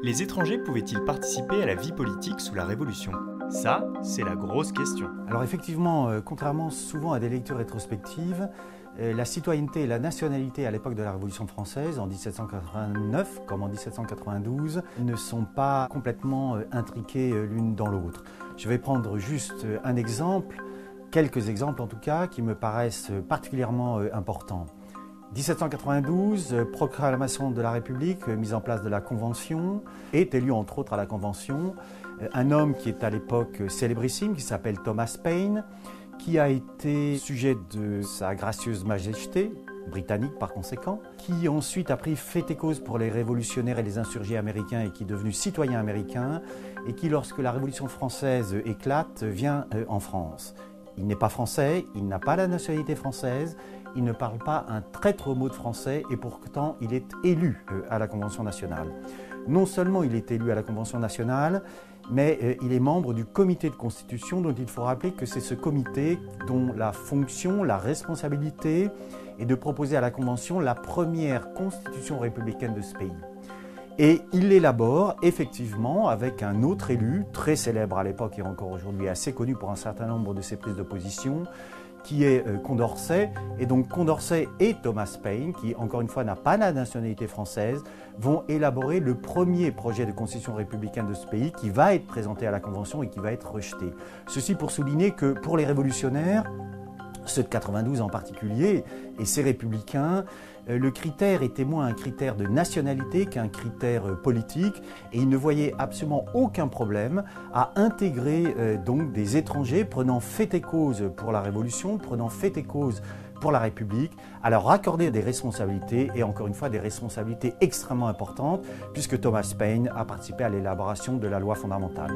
Les étrangers pouvaient-ils participer à la vie politique sous la Révolution? Ça, c'est la grosse question. Alors effectivement, euh, contrairement souvent à des lectures rétrospectives, euh, la citoyenneté et la nationalité à l'époque de la Révolution française, en 1789 comme en 1792, ne sont pas complètement euh, intriquées l'une dans l'autre. Je vais prendre juste un exemple, quelques exemples en tout cas, qui me paraissent particulièrement importants. 1792, euh, proclamation de la République, euh, mise en place de la Convention, est élu entre autres à la Convention euh, un homme qui est à l'époque célébrissime, qui s'appelle Thomas Paine, qui a été sujet de sa gracieuse majesté, britannique par conséquent, qui ensuite a pris fait et cause pour les révolutionnaires et les insurgés américains et qui est devenu citoyen américain, et qui, lorsque la Révolution française éclate, vient en France. Il n'est pas français, il n'a pas la nationalité française, il ne parle pas un traître mot de français et pourtant il est élu euh, à la Convention nationale. Non seulement il est élu à la Convention nationale, mais euh, il est membre du comité de constitution dont il faut rappeler que c'est ce comité dont la fonction, la responsabilité est de proposer à la Convention la première constitution républicaine de ce pays. Et il l'élabore effectivement avec un autre élu, très célèbre à l'époque et encore aujourd'hui assez connu pour un certain nombre de ses prises de position, qui est euh, Condorcet. Et donc Condorcet et Thomas Paine, qui encore une fois n'a pas la nationalité française, vont élaborer le premier projet de constitution républicaine de ce pays qui va être présenté à la Convention et qui va être rejeté. Ceci pour souligner que pour les révolutionnaires, ceux de 92 en particulier, et ces républicains, euh, le critère était moins un critère de nationalité qu'un critère euh, politique, et ils ne voyaient absolument aucun problème à intégrer euh, donc des étrangers prenant fait et cause pour la Révolution, prenant fait et cause pour la République, à leur accorder des responsabilités, et encore une fois des responsabilités extrêmement importantes, puisque Thomas Paine a participé à l'élaboration de la loi fondamentale.